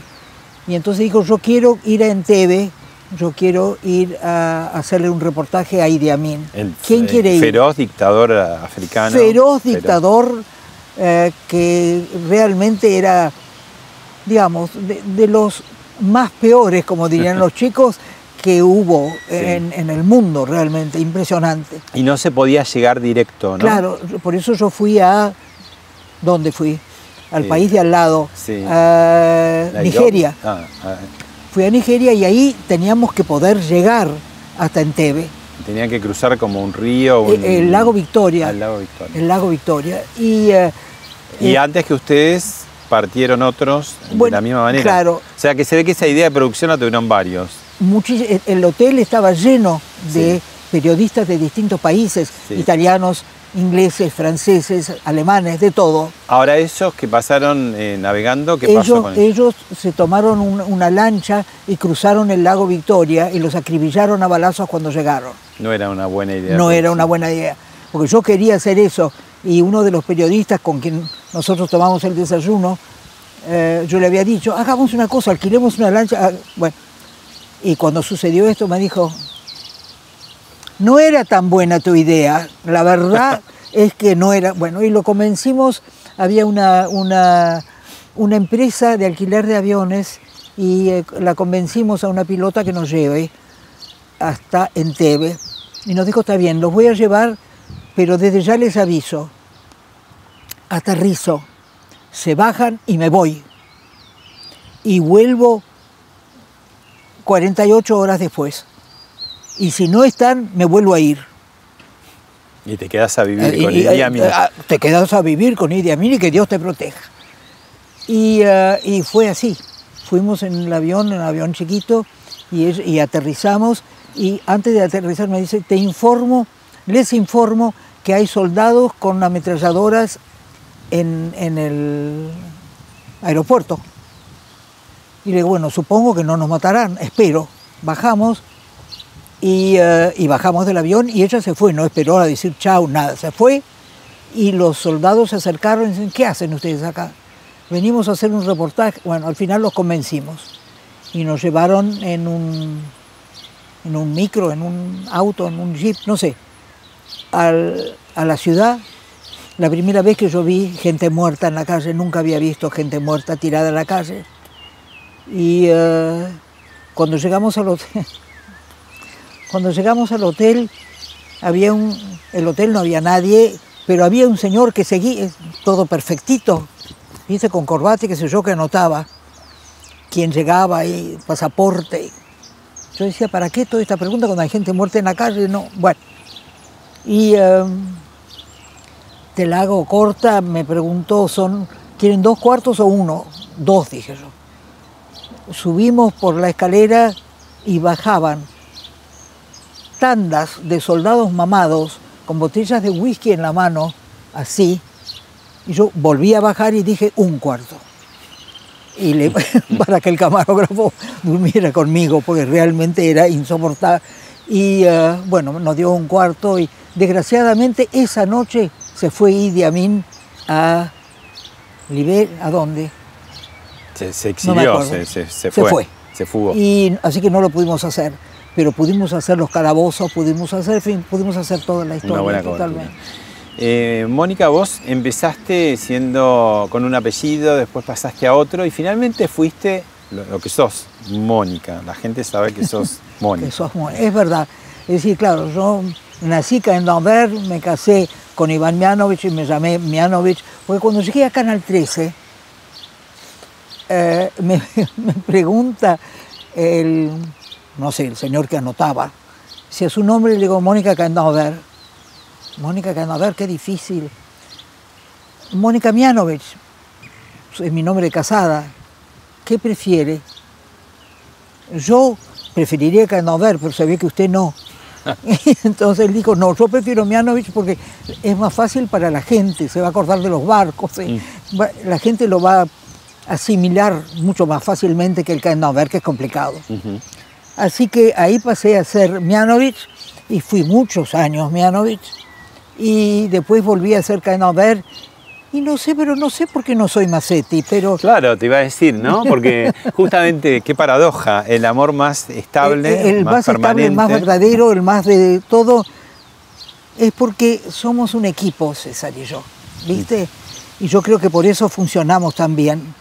Y entonces dijo, yo quiero ir a Entebbe, yo quiero ir a hacerle un reportaje a Idi Amin. El ¿Quién quiere ir? Feroz dictador africano. feroz dictador eh, que realmente era, digamos, de, de los más peores, como dirían los <laughs> chicos, que hubo en, en el mundo realmente, impresionante. Y no se podía llegar directo, ¿no? Claro, por eso yo fui a... ¿Dónde fui? Al Eh, país de al lado, sí. a Nigeria. Ah, ah, Fui a Nigeria y ahí teníamos que poder llegar hasta Entebbe. tenían que cruzar como un río. un- El, el lago Victoria. al lago Victoria. El lago Victoria. Y, eh, Y eh, antes que ustedes partieron otros Bueno, de la misma manera. claro. O sea que se ve que esa idea de producción la tuvieron varios. el- el hotel estaba lleno de periodistas de distintos países, Sí. italianos, ingleses, franceses, alemanes, de todo. Ahora esos que pasaron eh, navegando, ¿qué pasó Ellos, con ellos? ellos se tomaron un- una lancha y cruzaron el lago Victoria y los acribillaron a balazos cuando llegaron. No era una buena idea. No era una buena idea, porque yo quería hacer eso y uno de los periodistas con quien nosotros tomamos el desayuno, eh, yo le había dicho, hagamos una cosa, alquilemos una lancha. Ah, Bueno, y cuando sucedió esto me dijo, no era tan buena tu idea, la verdad <laughs> es que no era, bueno, y lo convencimos, había una, una, una empresa de alquiler de aviones y eh, la convencimos a una pilota que nos lleve hasta Entebbe. Y nos dijo, está bien, los voy a llevar, pero desde ya les aviso, aterrizo, se bajan y me voy. Y vuelvo 48 horas después. Y si no están, me vuelvo a ir. Y te quedas a vivir Eh, con y- Idi eh, Amin. ah, te quedas a vivir con Idi Amin y que Dios te proteja. Y, eh, y fue así. Fuimos en el avión, en un avión chiquito, y, es- y aterrizamos y antes de aterrizar me dice, te informo, les informo que hay soldados con ametralladoras en, en el aeropuerto. Y le digo, bueno, supongo que no nos matarán, espero. Bajamos y, eh, y bajamos del avión y ella se fue, no esperó a decir chau, nada, se fue y los soldados se acercaron y dicen, ¿qué hacen ustedes acá? Venimos a hacer un reportaje. Bueno, al final los convencimos y nos llevaron en un, en un micro, en un auto, en un jeep, no sé, al- a la ciudad. La primera vez que yo vi gente muerta en la calle, nunca había visto gente muerta tirada en la calle. Y eh, cuando llegamos al hotel, <laughs> cuando llegamos al hotel, había un, el hotel no había nadie, pero había un señor que seguía, todo perfectito, viste, con corbata y qué sé yo, que anotaba quién llegaba y pasaporte. Yo decía, ¿para qué toda esta pregunta cuando hay gente muerta en la calle? No, bueno. Y eh, te la hago corta, me preguntó, ¿son, ¿quieren dos cuartos o uno? Dos, dije yo. Subimos por la escalera y bajaban tandas de soldados mamados con botellas de whisky en la mano, así. Y yo volví a bajar y dije un cuarto. Y le, <laughs> para que el camarógrafo durmiera conmigo, porque realmente era insoportable. Y eh, bueno, nos dio un cuarto y desgraciadamente esa noche se fue Idi Amin a Liberia, ¿a dónde? Se, exilió, se, se- se Se fue, fue. se fugó. Y así que no lo pudimos hacer, pero pudimos hacer los calabozos, pudimos hacer, en fin, pudimos hacer toda la historia. Una buena totalmente. Eh, Mónica, vos empezaste siendo con un apellido, después pasaste a otro y finalmente fuiste lo, lo que sos, Mónica. La gente sabe que sos <laughs> Mónica. Que sos mu- es verdad. Es decir, claro, yo nací acá en Lambert, me casé con Iván Mianovich y me llamé Mianovich, porque cuando llegué a Canal 13, eh, me, <laughs> me pregunta el, no sé, el señor que anotaba, si a su nombre le digo Mónica Candover. Mónica Candover, qué difícil. Mónica Mianovich, es mi nombre de casada. ¿Qué prefiere? Yo preferiría Candover, pero sabía que usted no. <laughs> Entonces él dijo, no, yo prefiero Mianovich porque es más fácil para la gente, se va a acordar de los barcos, eh, va- la gente lo va a asimilar mucho más fácilmente que el Candover, que es complicado. Así que ahí pasé a ser Mianovich y fui muchos años Mianovich y después volví a ser Candover y no sé, pero no sé por qué no soy Macetti, pero... Claro, te iba a decir, ¿no? Porque <laughs> justamente, qué paradoja, el amor más estable, el más, más estable, permanente. el más verdadero, el más de todo, es porque somos un equipo, César y yo, ¿viste? Y yo creo que por eso funcionamos tan bien.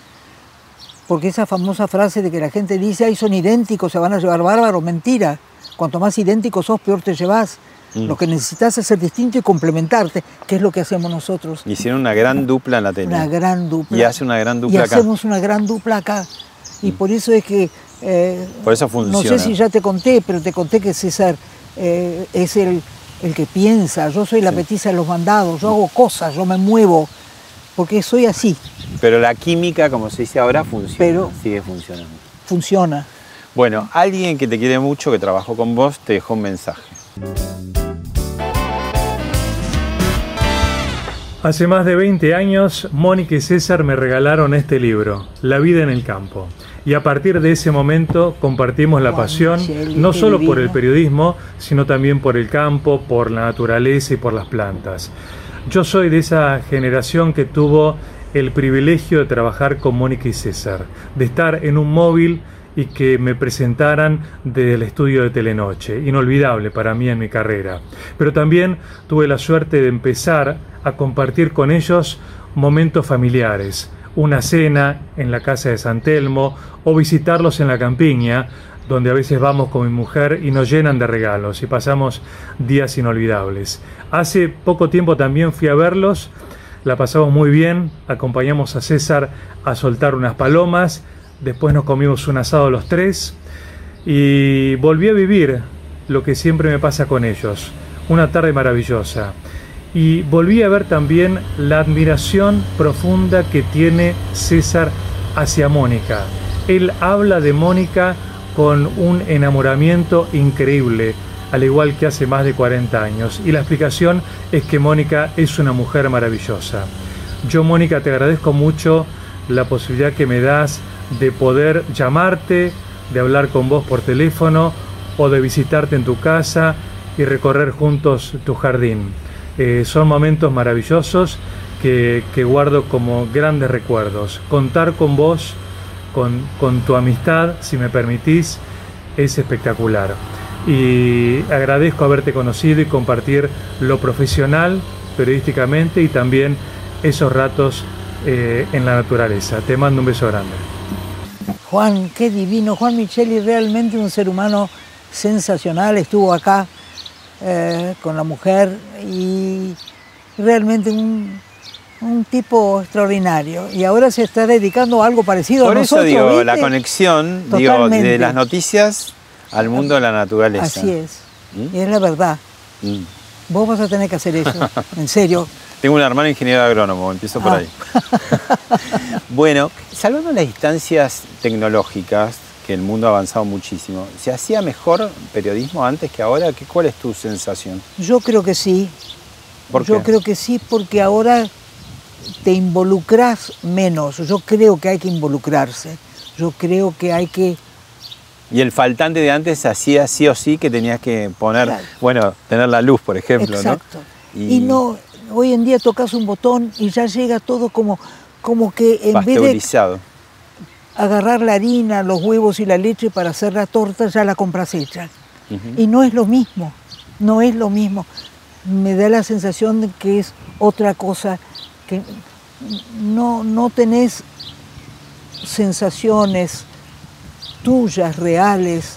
Porque esa famosa frase de que la gente dice, ay, son idénticos, se van a llevar bárbaros, mentira. Cuanto más idénticos sos, peor te llevas. Mm. Lo que necesitas es ser distinto y complementarte, que es lo que hacemos nosotros. Hicieron una gran dupla en la tele. Una gran dupla. Y hace una gran Y dupla acá. hacemos una gran dupla acá. Y por eso es que... eh, Por eso no funciona. sé si ya te conté, pero te conté que César eh, es el, el que piensa. Yo soy la petiza de los mandados, yo hago cosas, yo me muevo, porque soy así, Pero la química, como se dice ahora, funciona. Pero- sigue funcionando. funciona. Bueno, alguien que te quiere mucho, que trabajó con vos, te dejó un mensaje. Hace más de 20 años, Mónica y César me regalaron este libro, La vida en el campo. Y a partir de ese momento compartimos la pasión, no solo por el periodismo, sino también por el campo, por la naturaleza y por las plantas. Yo soy de esa generación que tuvo el privilegio de trabajar con Mónica y César, de estar en un móvil y que me presentaran desde el estudio de Telenoche, inolvidable para mí en mi carrera. Pero también tuve la suerte de empezar a compartir con ellos momentos familiares, una cena en la casa de San Telmo o visitarlos en la campiña, donde a veces vamos con mi mujer y nos llenan de regalos y pasamos días inolvidables. Hace poco tiempo también fui a verlos, la pasamos muy bien, acompañamos a César a soltar unas palomas, después nos comimos un asado los tres y volví a vivir lo que siempre me pasa con ellos, una tarde maravillosa. Y volví a ver también la admiración profunda que tiene César hacia Mónica. Él habla de Mónica con un enamoramiento increíble, al igual que hace más de 40 años. Y la explicación es que Mónica es una mujer maravillosa. Yo, Mónica, te agradezco mucho la posibilidad que me das de poder llamarte, de hablar con vos por teléfono o de visitarte en tu casa y recorrer juntos tu jardín. Eh, son momentos maravillosos que, guardo como grandes recuerdos. Contar con vos, con tu amistad, si me permitís, es espectacular. Y agradezco haberte conocido y compartir lo profesional periodísticamente y también esos ratos eh, en la naturaleza. Te mando un beso grande. Juan, qué divino. Juan Micheli, realmente un ser humano sensacional. Estuvo acá eh, con la mujer y realmente un, un, tipo extraordinario. Y ahora se está dedicando a algo parecido Por a nosotros. eso digo, ¿viste? la conexión digo, de las noticias al mundo de la naturaleza. Así es. ¿Mm? Y es la verdad. Mm. Vos vas a tener que hacer eso, <laughs> en serio. Tengo un hermano ingeniero agrónomo, empiezo por Ah. ahí. <laughs> bueno, salvando las distancias tecnológicas, que el mundo ha avanzado muchísimo, ¿se hacía mejor periodismo antes que ahora? ¿Qué, ¿Cuál es tu sensación? Yo creo que sí. ¿Por Yo qué? creo que sí, porque ahora te involucras menos. Yo creo que hay que involucrarse. Yo creo que hay que Y el faltante de antes hacía sí o sí que tenías que poner, Claro. bueno, tener la luz, por ejemplo, Exacto. ¿no? Y, no, hoy en día tocas un botón y ya llega todo como, como que en vez de agarrar la harina, los huevos y la leche para hacer la torta, ya la compras hecha. Y no es lo mismo, no es lo mismo. Me da la sensación de que es otra cosa, que no, no tenés sensaciones tuyas, reales,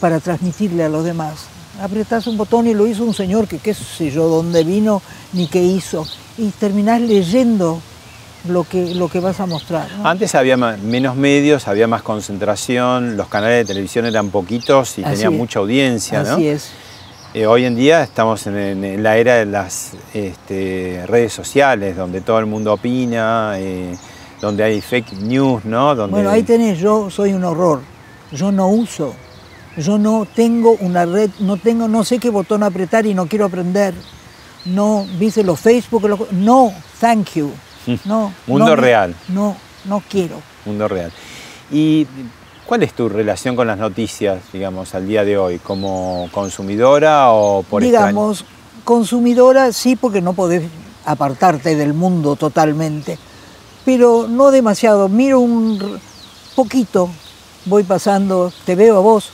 para transmitirle a los demás. Apretás un botón y lo hizo un señor que qué sé yo, dónde vino ni qué hizo. Y terminás leyendo lo que, lo que vas a mostrar. ¿no? Antes había menos medios, había más concentración, los canales de televisión eran poquitos y Así tenían es. mucha audiencia, ¿no? Así es. Eh, hoy en día estamos en, en- en la era de las este, redes sociales, donde todo el mundo opina, eh, donde hay fake news, ¿no? Donde... Bueno, ahí tenés, yo soy un horror. Yo no uso. Yo no tengo una red, no tengo, no sé qué botón apretar y no quiero aprender. No, viste los Facebook, los- no, thank you. No. Mundo no, real. No, no quiero. Mundo real. ¿Y cuál es tu relación con las noticias, digamos, al día de hoy? ¿Como consumidora o por Digamos, consumidora sí, porque no podés apartarte del mundo totalmente, pero no demasiado. Miro un poquito, voy pasando, te veo a vos.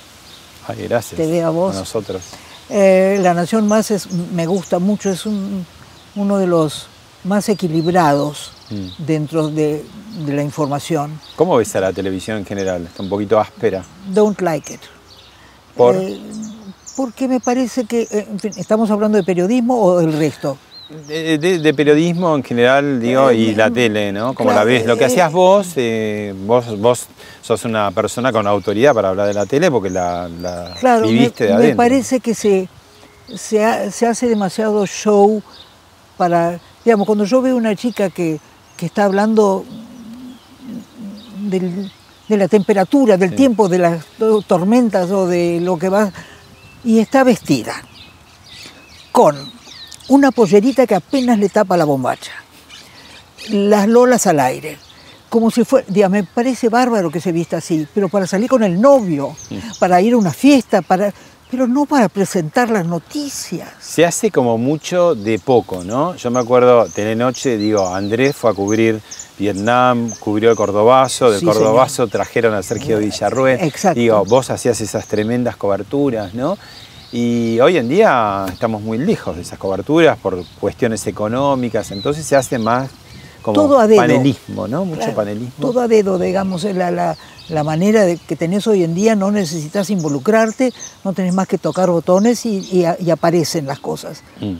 Ay, gracias. Te veo a vos. A nosotros. Eh, la Nación Más es, me gusta mucho, es un- uno de los más equilibrados Mm. dentro de, de la información. ¿Cómo ves a la televisión en general? Está un poquito áspera. Don't like it. ¿Por? Eh, porque me parece que, eh, en fin, ¿estamos hablando de periodismo o del resto? De, de- de periodismo en general, digo, y la tele, ¿no? Como la ves. Lo que hacías vos, eh, vos, vos sos una persona con autoridad para hablar de la tele porque la, la Claro, me, viviste de me adentro. parece que se, se, ha- se hace demasiado show para, digamos, cuando yo veo una chica que, que está hablando del- de la temperatura, del tiempo, de las to- tormentas o de lo que va, y está vestida con una pollerita que apenas le tapa la bombacha, las lolas al aire, como si fuera, diga, me parece bárbaro que se vista así, pero para salir con el novio, para ir a una fiesta, para, pero no para presentar las noticias. Se hace como mucho de poco, ¿no? Yo me acuerdo, Telenoche, digo, Andrés fue a cubrir Vietnam, cubrió el Cordobazo, del Sí, Cordobazo trajeron a Sergio Villarruel. Exacto. Digo, vos hacías esas tremendas coberturas, ¿no? Y hoy en día estamos muy lejos de esas coberturas por cuestiones económicas, entonces se hace más como Todo a dedo. panelismo, ¿no? Mucho Claro, panelismo. Todo a dedo, digamos, es la, la, la manera de, que tenés hoy en día, no necesitas involucrarte, no tenés más que tocar botones y, y a- y aparecen las cosas. Mm,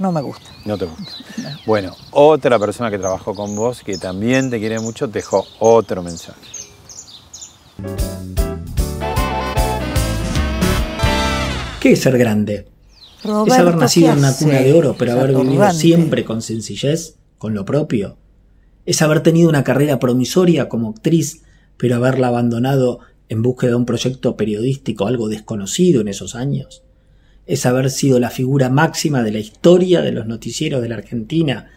No me gusta. no te gusta. Bueno, otra persona que trabajó con vos, que también te quiere mucho, te dejó otro mensaje. ¿Qué es ser grande? es haber nacido ¿qué en una cuna de oro, pero haber vivido siempre con sencillez, con lo propio. Es haber tenido una carrera promisoria como actriz, pero haberla abandonado en búsqueda de un proyecto periodístico algo desconocido en esos años? ¿Es haber sido la figura máxima de la historia de los noticieros de la Argentina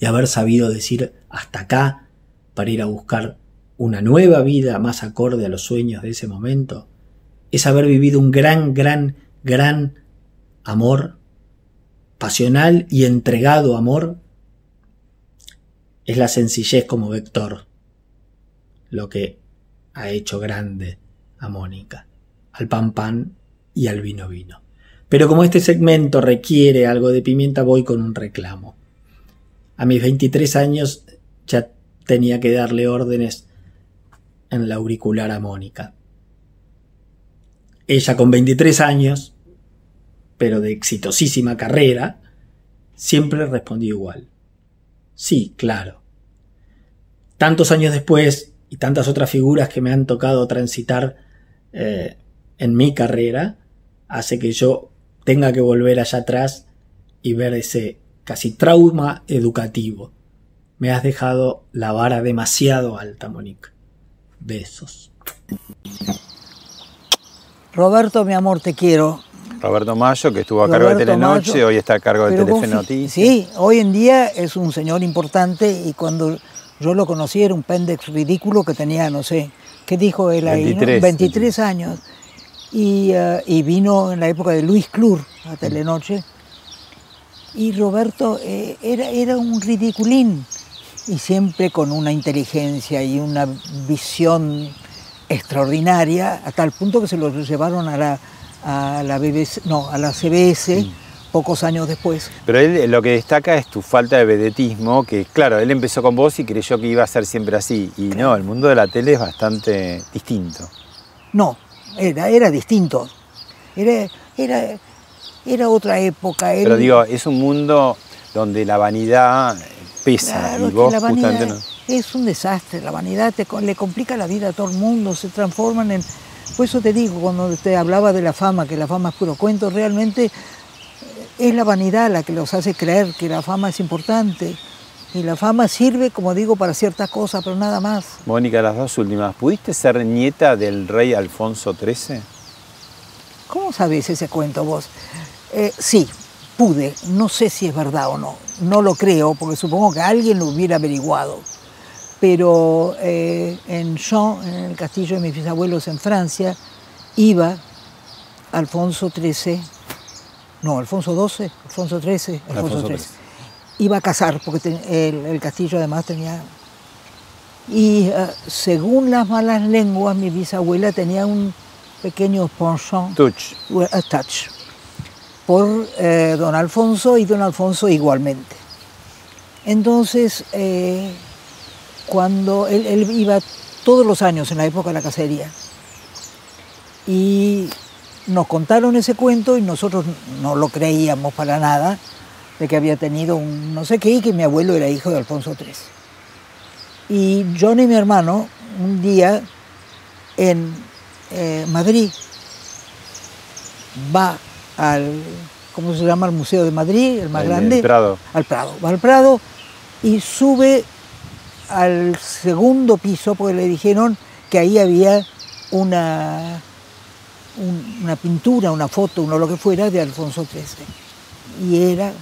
y haber sabido decir hasta acá para ir a buscar una nueva vida más acorde a los sueños de ese momento? ¿Es haber vivido un gran, gran, gran amor? ¿Pasional y entregado amor? Es la sencillez como vector lo que ha hecho grande a Mónica, al pan pan y al vino vino. Pero como este segmento requiere algo de pimienta, voy con un reclamo. A mis 23 años ya tenía que darle órdenes en la auricular a Mónica. Ella con 23 años, pero de exitosísima carrera, siempre respondió igual. Sí, claro. Tantos años después y tantas otras figuras que me han tocado transitar eh, en mi carrera, hace que yo tenga que volver allá atrás y ver ese casi trauma educativo. Me has dejado la vara demasiado alta, Mónica. Besos. Roberto, mi amor, te quiero. Roberto Mayo, que estuvo a cargo de Telenoche, Mayo, hoy está a cargo de Telefe Noticias. Sí, hoy en día es un señor importante y cuando yo lo conocí era un pendex ridículo que tenía, no sé, ¿qué dijo él ahí? no? 23, 23 años. Y, eh, y vino en la época de Luis Clur a Telenoche. Y Roberto eh, era, era un ridiculín y siempre con una inteligencia y una visión extraordinaria, a tal punto que se lo llevaron a la, a la BBC, no, a la CBS pocos años después. Pero él lo que destaca es tu falta de vedetismo, que claro, él empezó con vos y creyó que iba a ser siempre así. Y no, el mundo de la tele es bastante distinto. No, era, era distinto. Era, era, era otra época. él- Pero digo, es un mundo donde la vanidad pesa Claro, y vos justamente no. es un desastre, la vanidad te, le complica la vida a todo el mundo, se transforman en... Por eso te digo, cuando te hablaba de la fama, que la fama es puro cuento, realmente eh, es la vanidad la que los hace creer que la fama es importante. Y la fama sirve, como digo, para ciertas cosas, pero nada más. Mónica, las dos últimas. ¿Pudiste ser nieta del rey Alfonso XIII? ¿Cómo sabes ese cuento vos? Eh, sí, pude. No sé si es verdad o no. No lo creo, porque supongo que alguien lo hubiera averiguado. Pero eh, en Jean, en el castillo de mis bisabuelos en Francia, iba Alfonso XIII, no, Alfonso XII, Alfonso XIII, Alfonso, Alfonso XIII. XIII. Iba a casar, porque el, el castillo además tenía... Y eh, según las malas lenguas, mi bisabuela tenía un pequeño penchant Touch. a touch por eh, don Alfonso y don Alfonso igualmente. Entonces, eh, cuando él, iba todos los años en la época de la cacería y nos contaron ese cuento y nosotros no lo creíamos para nada de que había tenido un no sé qué y que mi abuelo era hijo de Alfonso III. Y John y mi hermano un día en eh, Madrid va al, ¿cómo se llama? El Museo de Madrid, el más grande. el Prado. Al Prado. Va al Prado y sube al segundo piso porque le dijeron que ahí había una, un- una pintura, una foto, uno lo que fuera de Alfonso XIII. Y era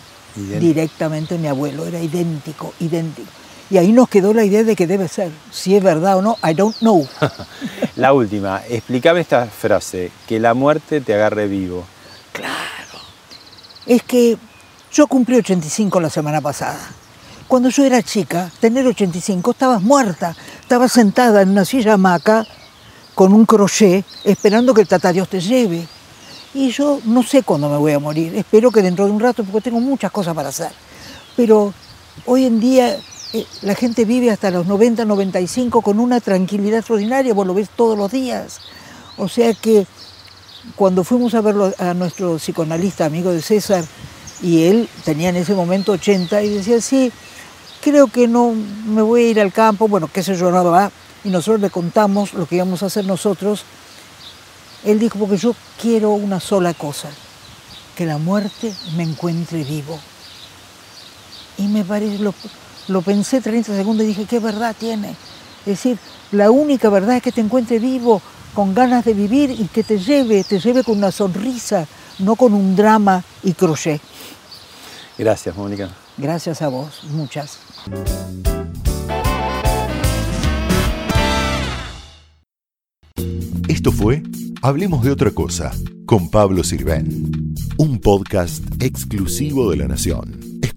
directamente mi abuelo, era idéntico, idéntico. Y ahí nos quedó la idea de que debe ser. Si es verdad o no, I don't know. <laughs> La última, explícame esta frase, que la muerte te agarre vivo. Es que yo cumplí 85 la semana pasada. Cuando yo era chica, tener 85, estabas muerta, estabas sentada en una silla hamaca con un crochet esperando que el tata Dios te lleve. Y yo no sé cuándo me voy a morir, espero que dentro de un rato porque tengo muchas cosas para hacer. Pero hoy en día eh, la gente vive hasta los 90, 95 con una tranquilidad extraordinaria, vos lo ves todos los días. O sea que cuando fuimos a verlo a nuestro psicoanalista amigo de César, y él tenía en ese momento 80, y decía, sí, creo que no me voy a ir al campo, bueno, qué sé yo, nada va. Y nosotros le contamos lo que íbamos a hacer nosotros. Él dijo, porque yo quiero una sola cosa, que la muerte me encuentre vivo. Y me parece, lo, lo pensé 30 segundos y dije, qué verdad tiene. Es decir, la única verdad es que te encuentre vivo, con ganas de vivir y que te lleve, te lleve con una sonrisa, no con un drama y crochet. Gracias, Mónica. Gracias a vos, muchas. Esto fue Hablemos de otra cosa con Pablo Sirven, un podcast exclusivo de La Nación.